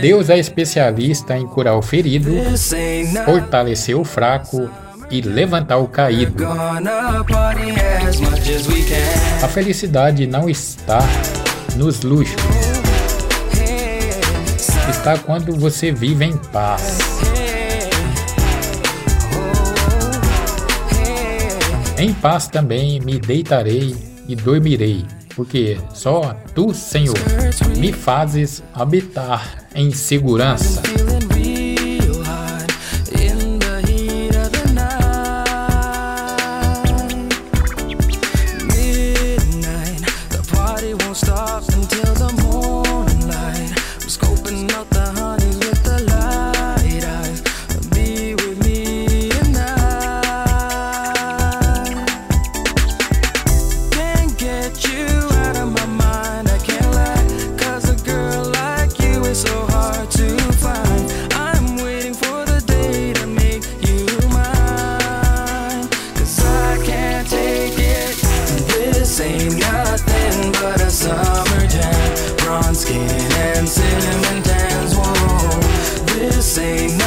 Deus é especialista em curar o ferido, fortalecer o fraco e levantar o caído. A felicidade não está nos luxos, está quando você vive em paz. Em paz também me deitarei e dormirei, porque só tu, Senhor, me fazes habitar em segurança. ain't nothing but a summer jam. Bronze skin and cinnamon tans. Whoa, this ain't